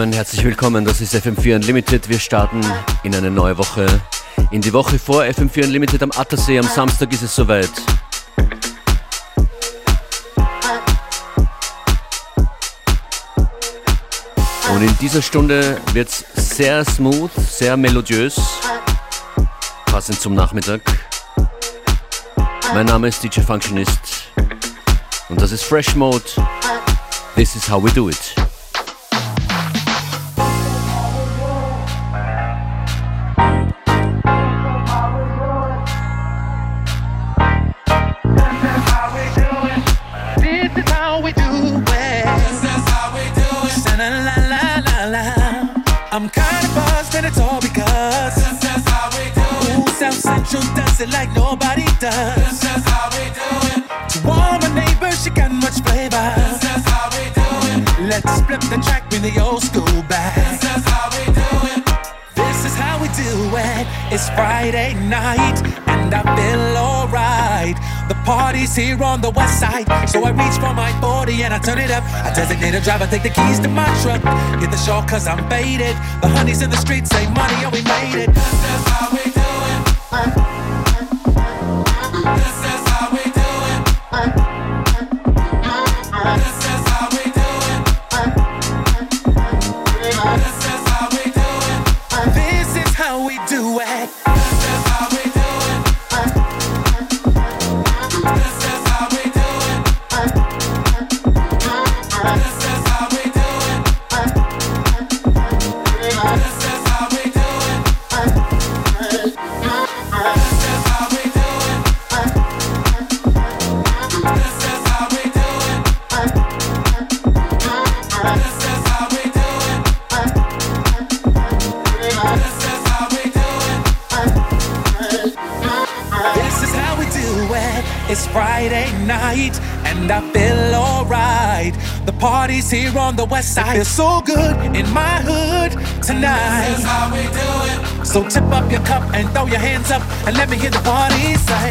Willkommen, herzlich willkommen. Das ist FM4 Unlimited. Wir starten in eine neue Woche. In die Woche vor FM4 Unlimited am Attersee. Am Samstag ist es soweit. Und in dieser Stunde wird es sehr smooth, sehr melodiös, passend zum Nachmittag. Mein Name ist DJ Functionist und das ist Fresh Mode. This is how we do it. Does. This is how we do it. To all my neighbors, she got much flavor. This is how we do it. Let's flip the track, bring the old school back. This is how we do it. This is how we do it. It's Friday night, and I feel alright. The party's here on the west side, so I reach for my 40 and I turn it up. I designate a driver, take the keys to my truck. Hit the shore cause I'm faded. The honeys in the streets say money, oh we the west side. It's so good in my hood tonight. This is how we do it. So tip up your cup and throw your hands up and let me hear the party say,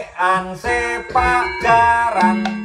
golekan sepajaran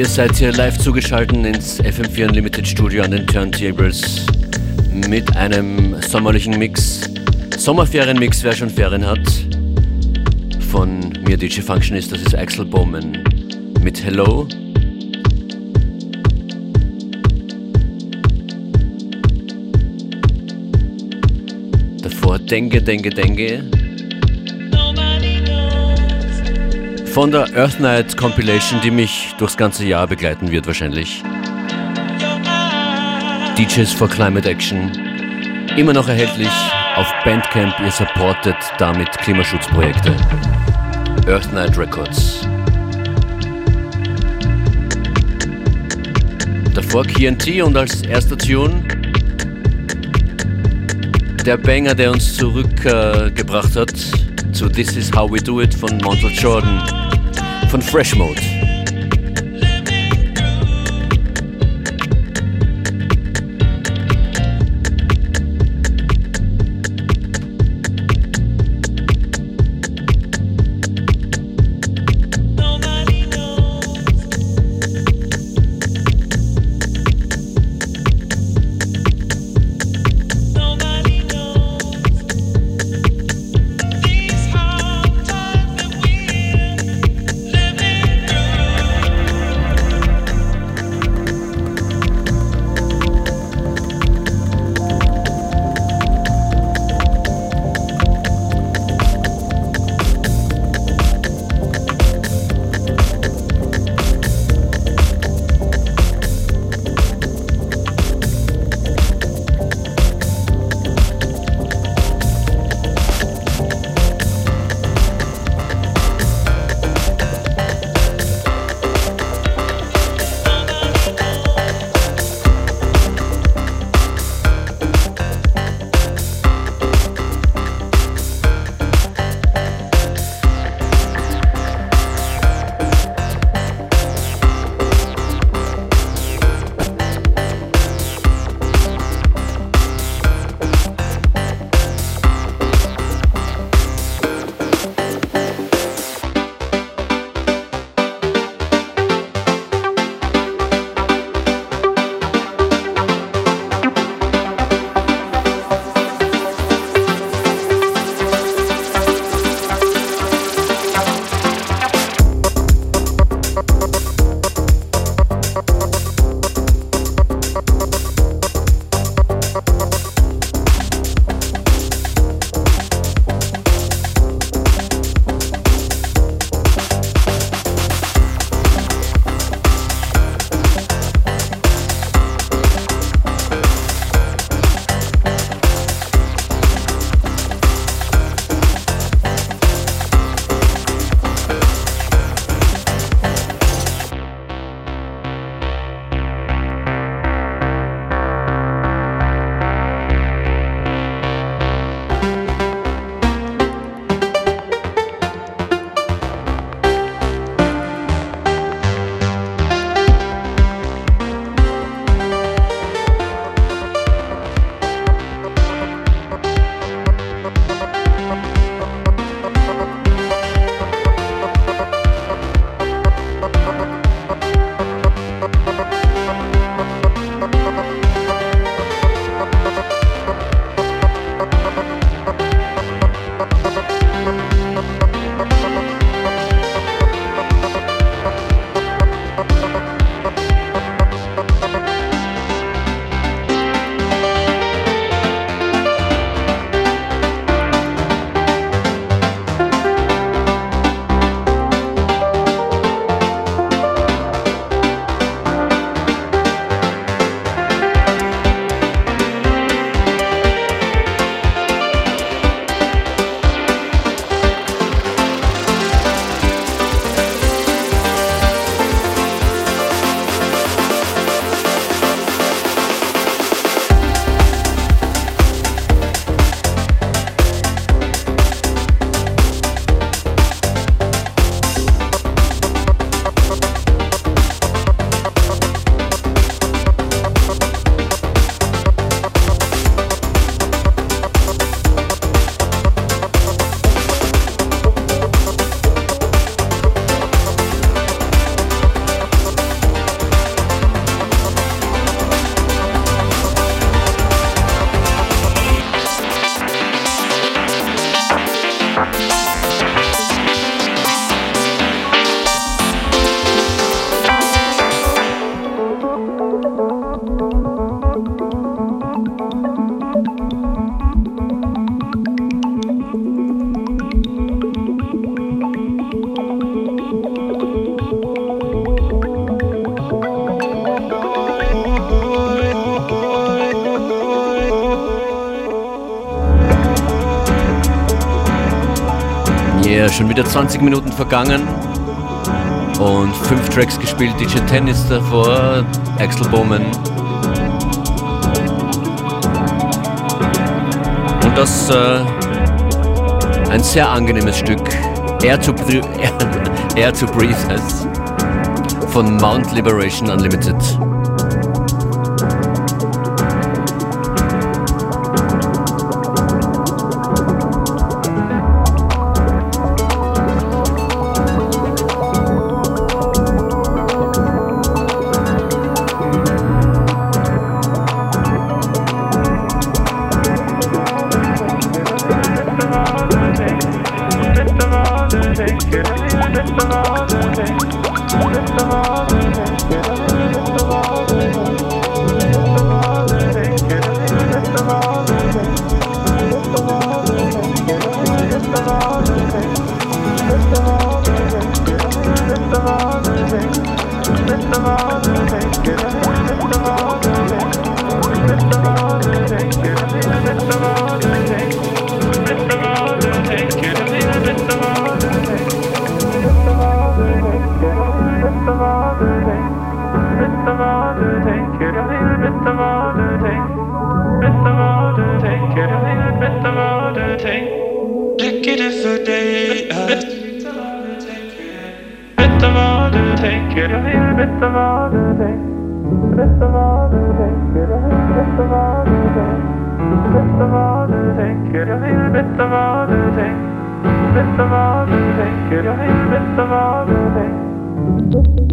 Ihr seid hier live zugeschaltet ins FM4 Unlimited Studio an den Turntables mit einem sommerlichen Mix. Sommerferienmix, wer schon Ferien hat. Von mir DJ Functionist, das ist Axel Bowman mit Hello. Davor Dengue, Dengue, Dengue. Von der Earth Night Compilation, die mich durchs ganze Jahr begleiten wird wahrscheinlich. DJs for Climate Action. Immer noch erhältlich auf Bandcamp. Ihr supportet damit Klimaschutzprojekte. Earth Night Records. Davor KNT und als erster Tune der Banger, der uns zurückgebracht äh, hat zu This Is How We Do It von Montel Jordan von Fresh Mode. Yeah, schon wieder 20 Minuten vergangen und fünf Tracks gespielt. DJ Tennis davor, Axel Bowman. Und das äh, ein sehr angenehmes Stück. Air to, Air, Air to Breathe heißt von Mount Liberation Unlimited. Get a little bit of all the things, bit of all the things, get a little bit of all the things.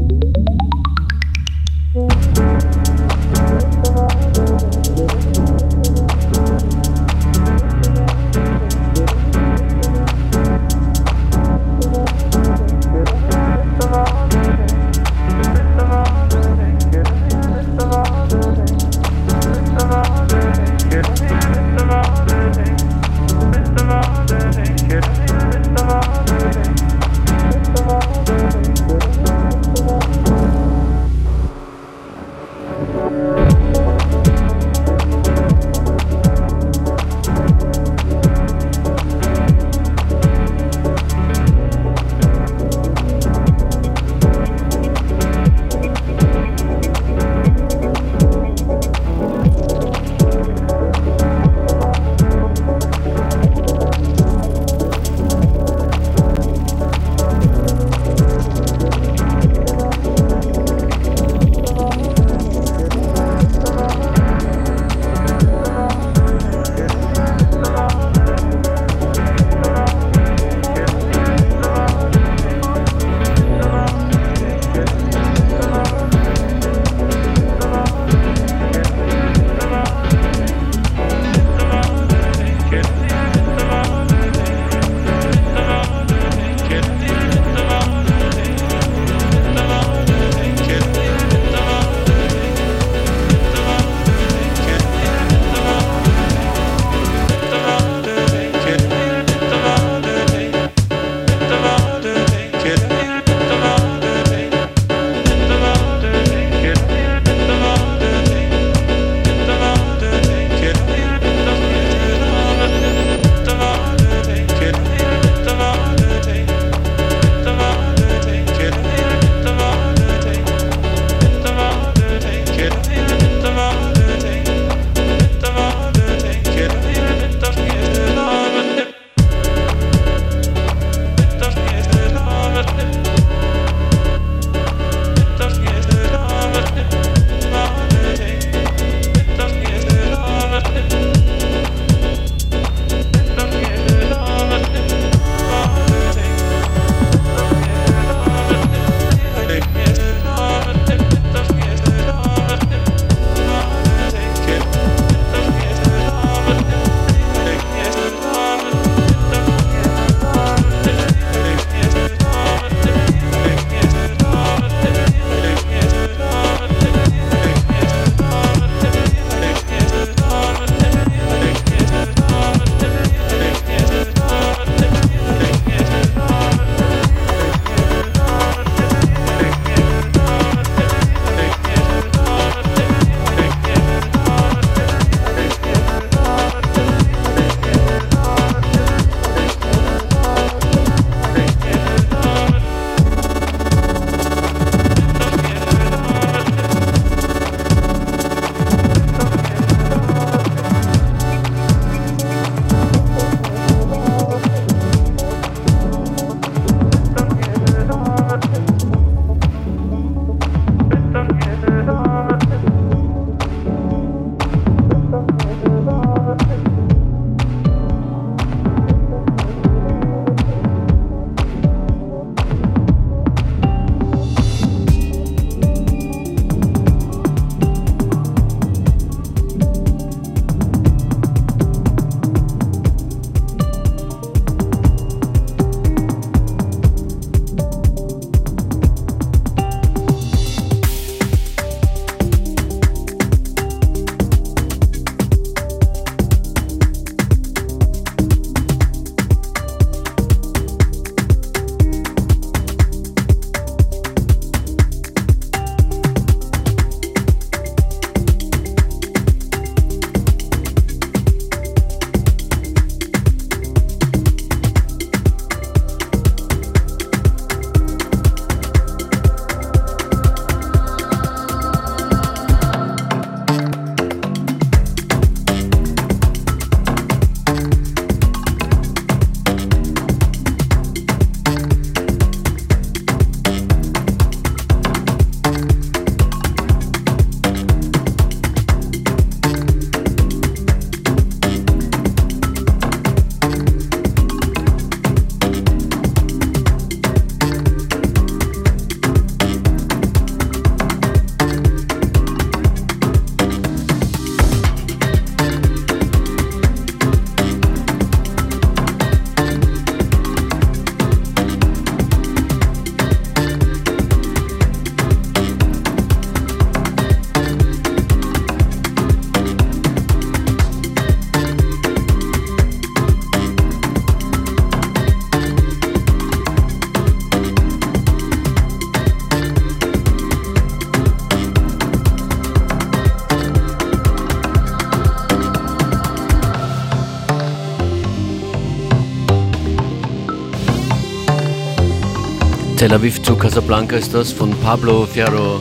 Tel Aviv zu Casablanca ist das von Pablo Fierro.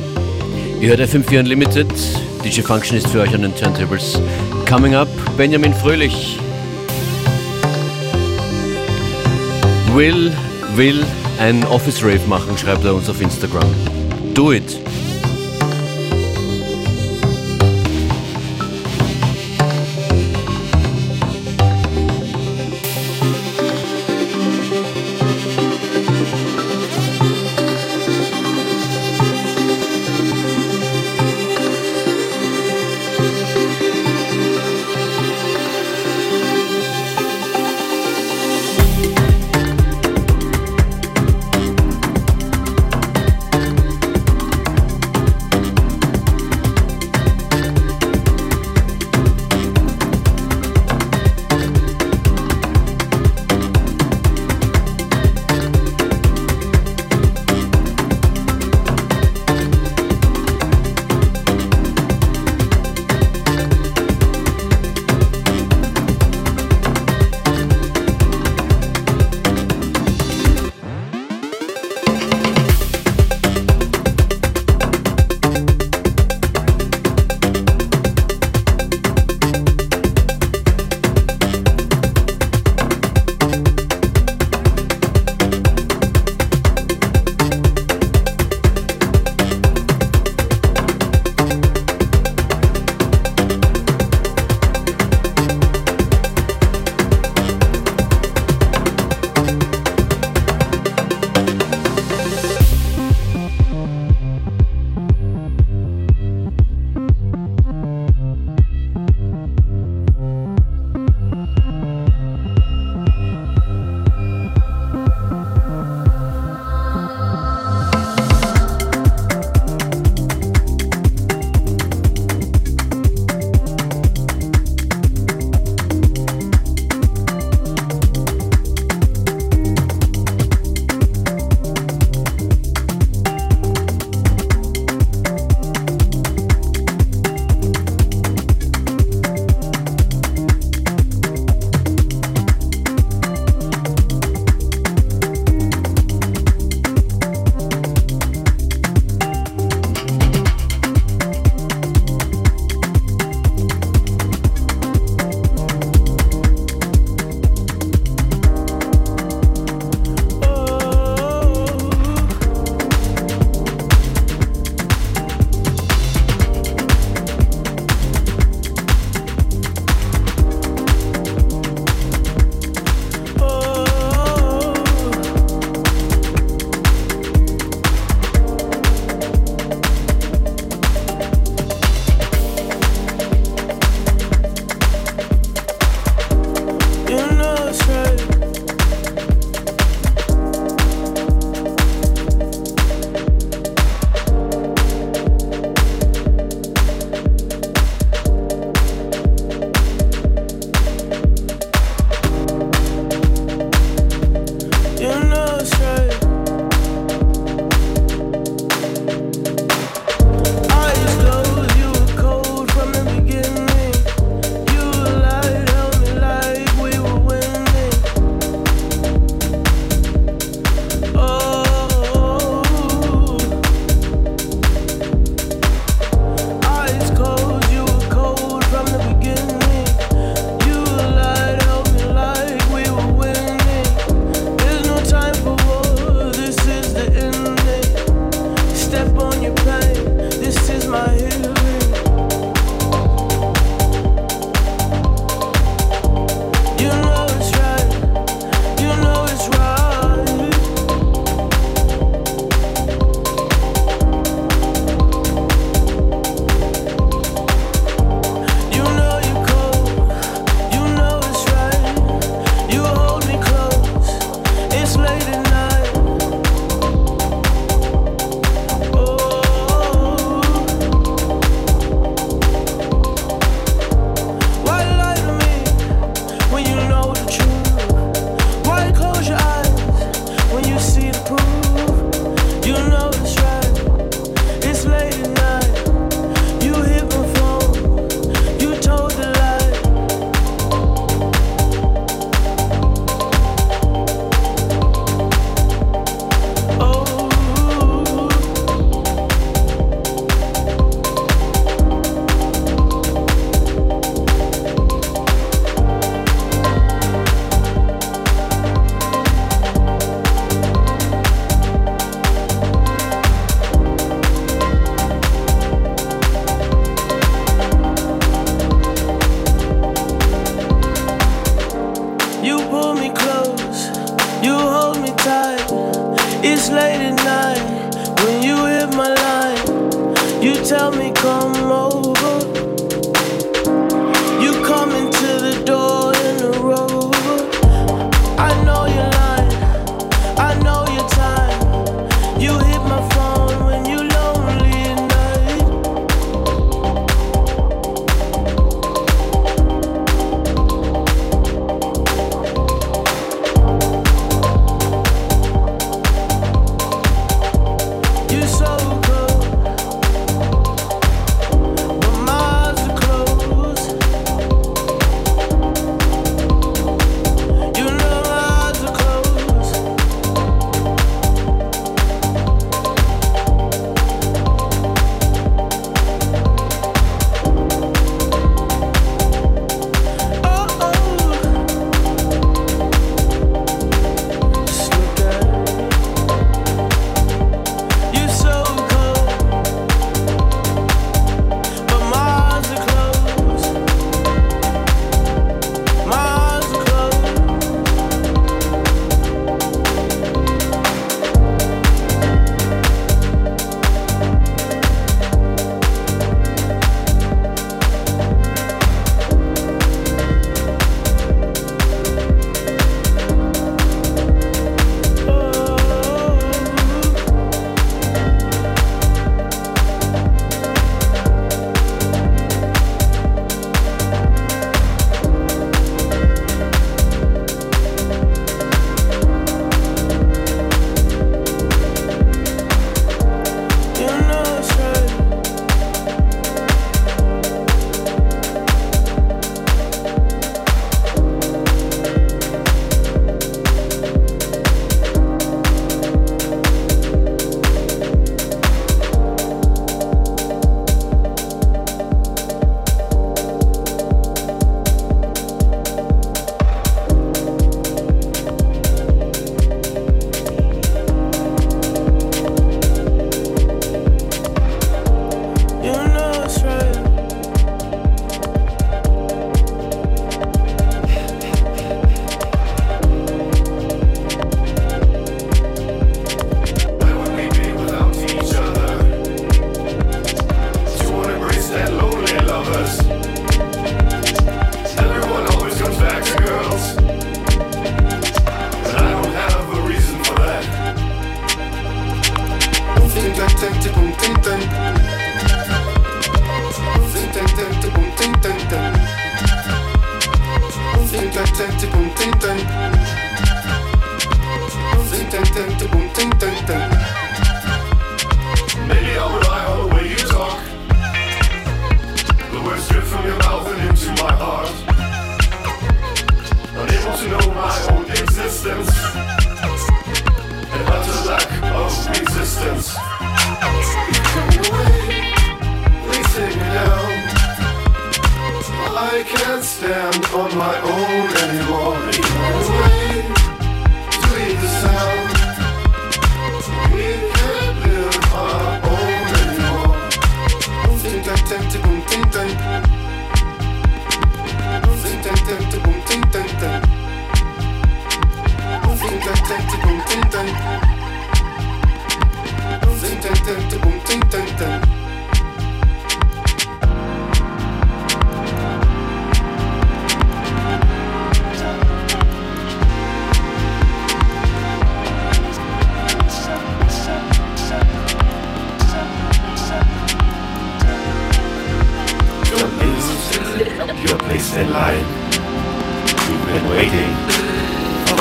Ihr hört FM4 Unlimited. DJ Function ist für euch an den Turntables. Coming up, Benjamin Fröhlich. Will, will ein Office Rave machen, schreibt er uns auf Instagram. Do it!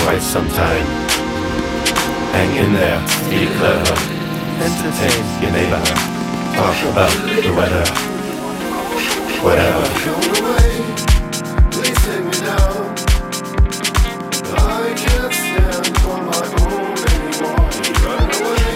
quite some time. Hang in there, be clever, entertain your neighbor, talk about the weather, whatever. I can't stand for my own anymore. Run away.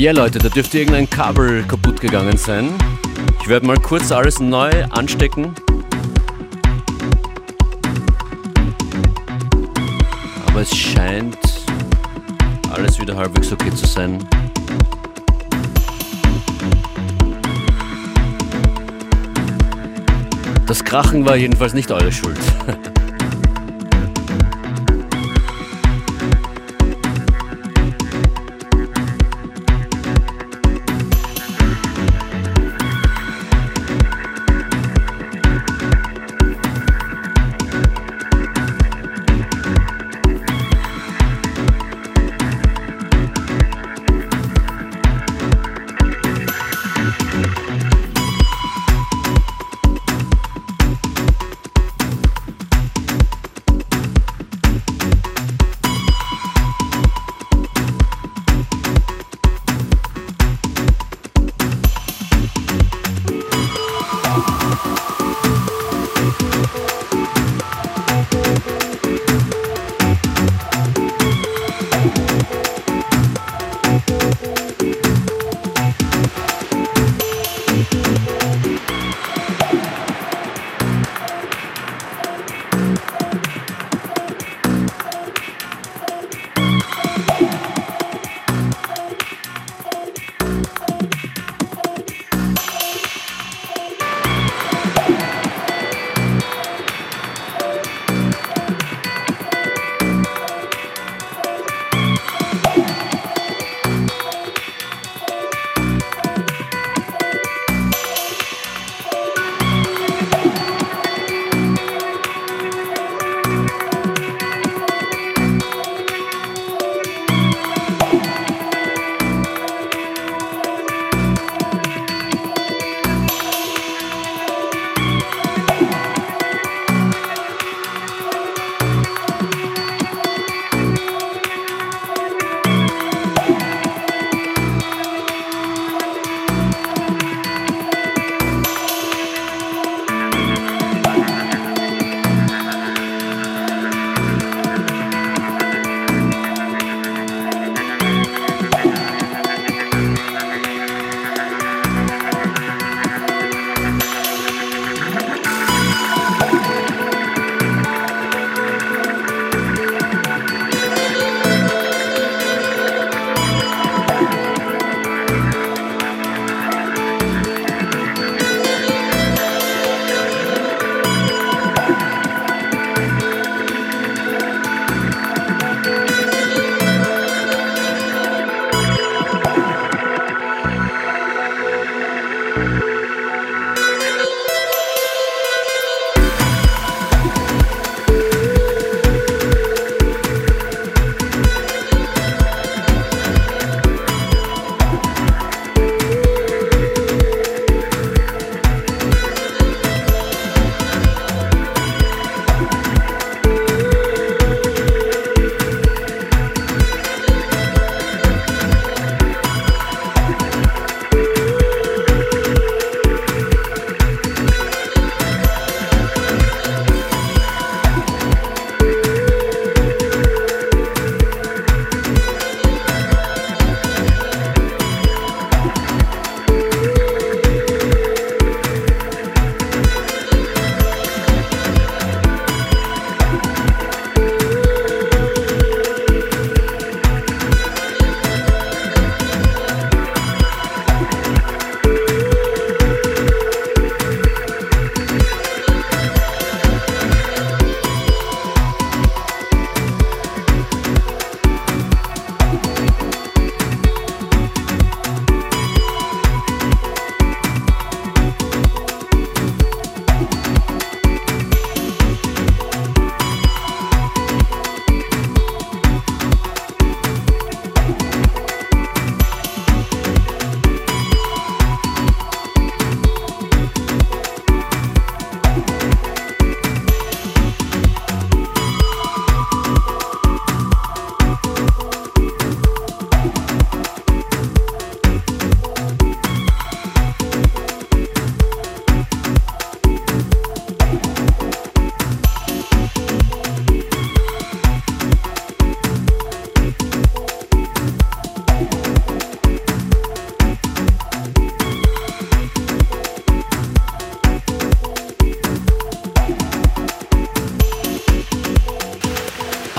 Ja Leute, da dürfte irgendein Kabel kaputt gegangen sein. Ich werde mal kurz alles neu anstecken. Aber es scheint alles wieder halbwegs okay zu sein. Das Krachen war jedenfalls nicht eure Schuld.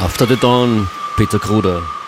After the Dawn, Peter Kruder.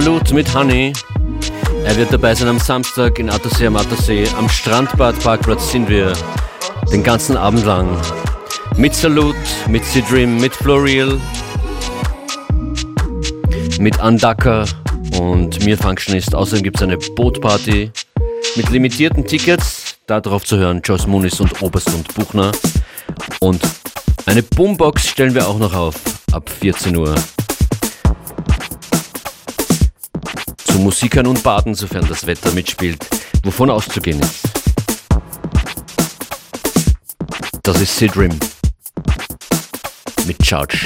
Salut mit Honey. Er wird dabei sein am Samstag in Attersee am Attersee. Am Strandbadparkplatz sind wir den ganzen Abend lang. Mit Salut, mit Sidrim, mit Florial, mit Andaka und mir Functionist. Außerdem gibt es eine Bootparty mit limitierten Tickets. Darauf zu hören Joyce Muniz und Oberst und Buchner. Und eine Boombox stellen wir auch noch auf ab 14 Uhr. Zu Musikern und Baden, sofern das Wetter mitspielt, wovon auszugehen ist. Das ist Sidrim mit Charge.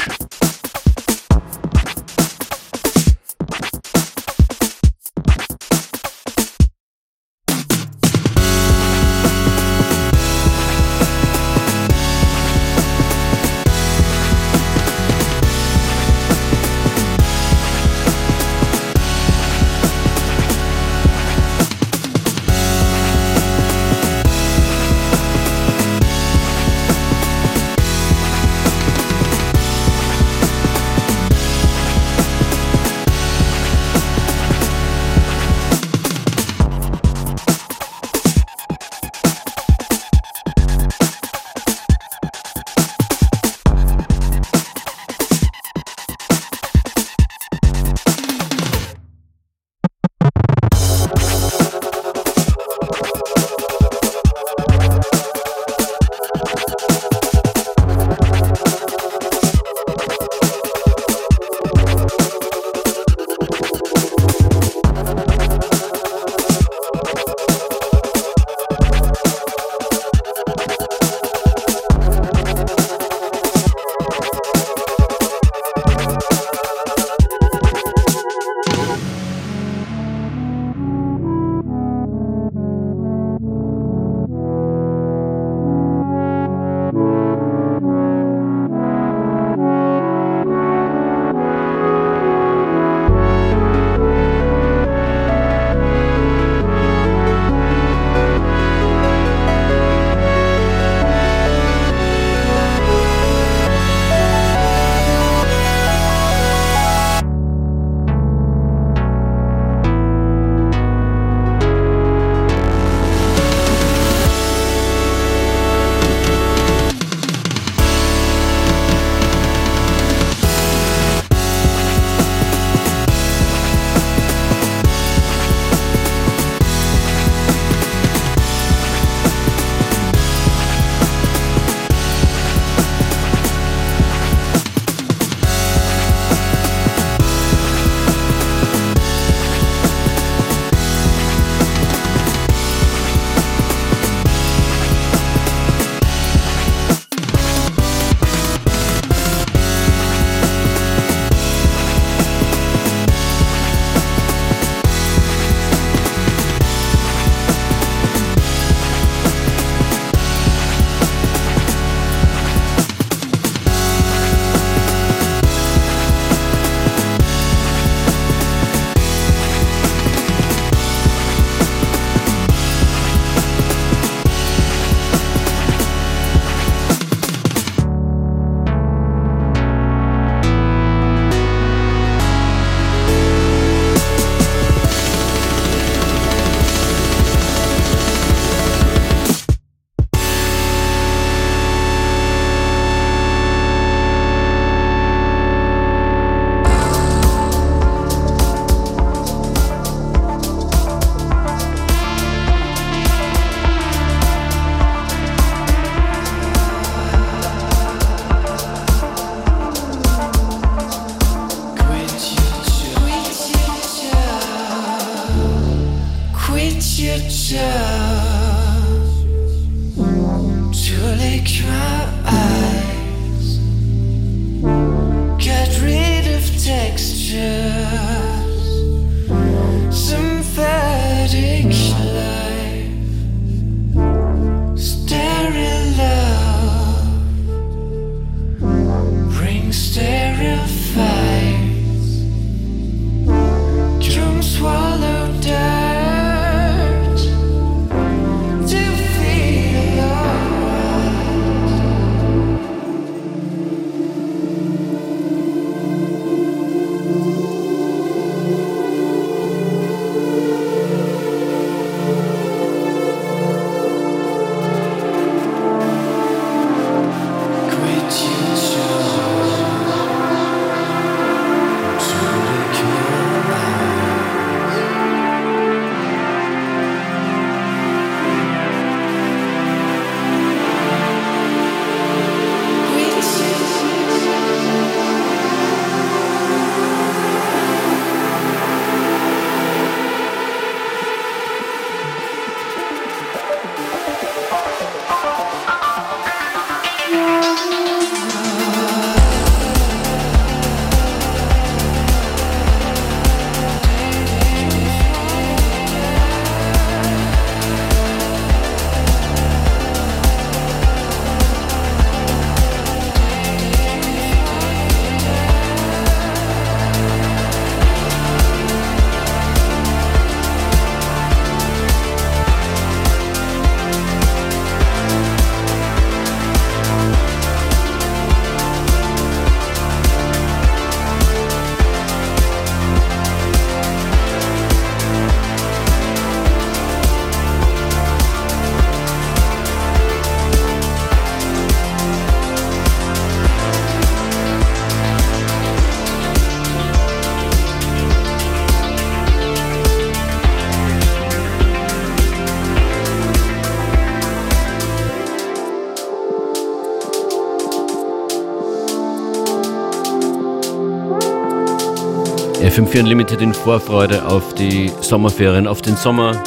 FM4 Unlimited in Vorfreude auf die Sommerferien, auf den Sommer,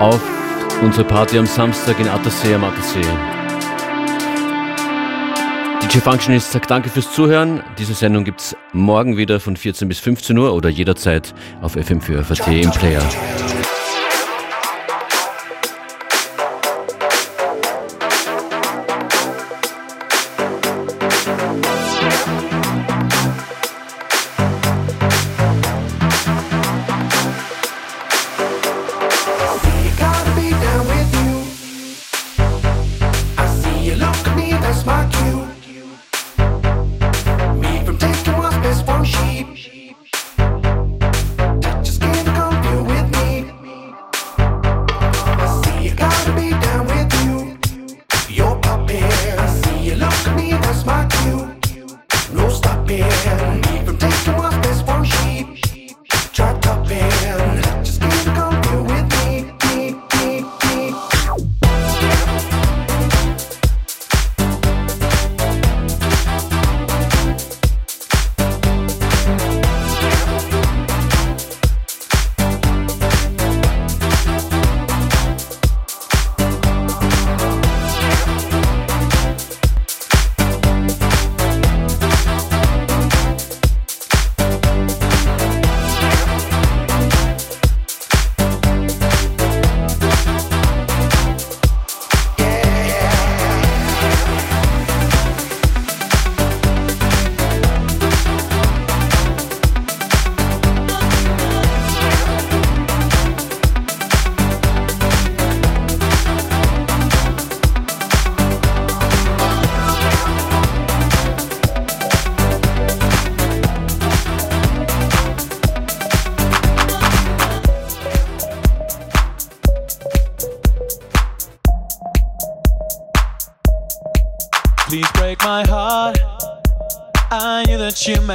auf unsere Party am Samstag in Attersee am Attersee. DJ Functionist sagt danke fürs Zuhören. Diese Sendung gibt es morgen wieder von 14 bis 15 Uhr oder jederzeit auf FM4 FAT im Player.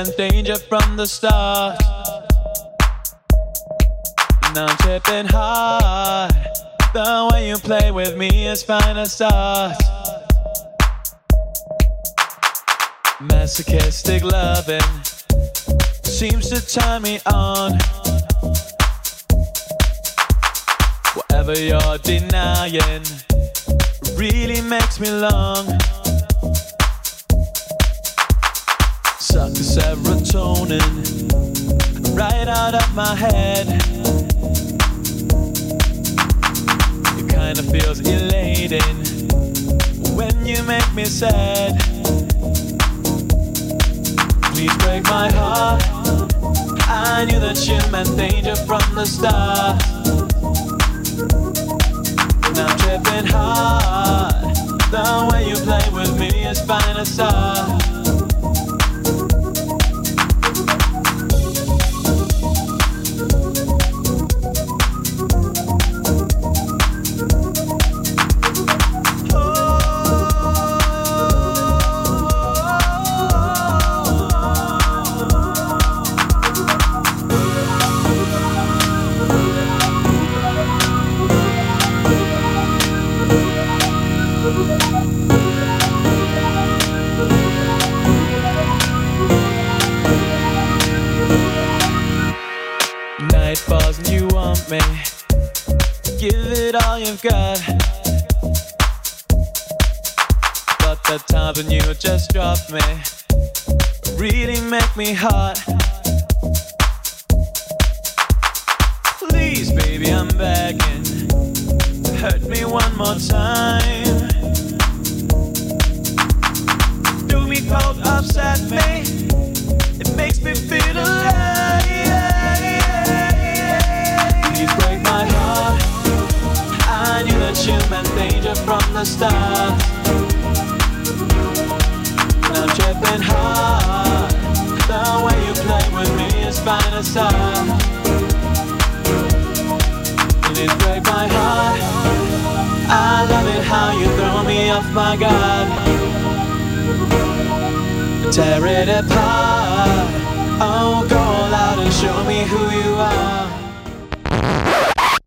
Danger from the start. Now I'm tripping hard. The way you play with me is fine as start. Masochistic loving seems to turn me on. Whatever you're denying really makes me long. Suck the serotonin right out of my head. It kinda feels elating when you make me sad. Please break my heart. I knew that you meant danger from the start. And I'm tripping hard. The way you play with me is fine as me hot.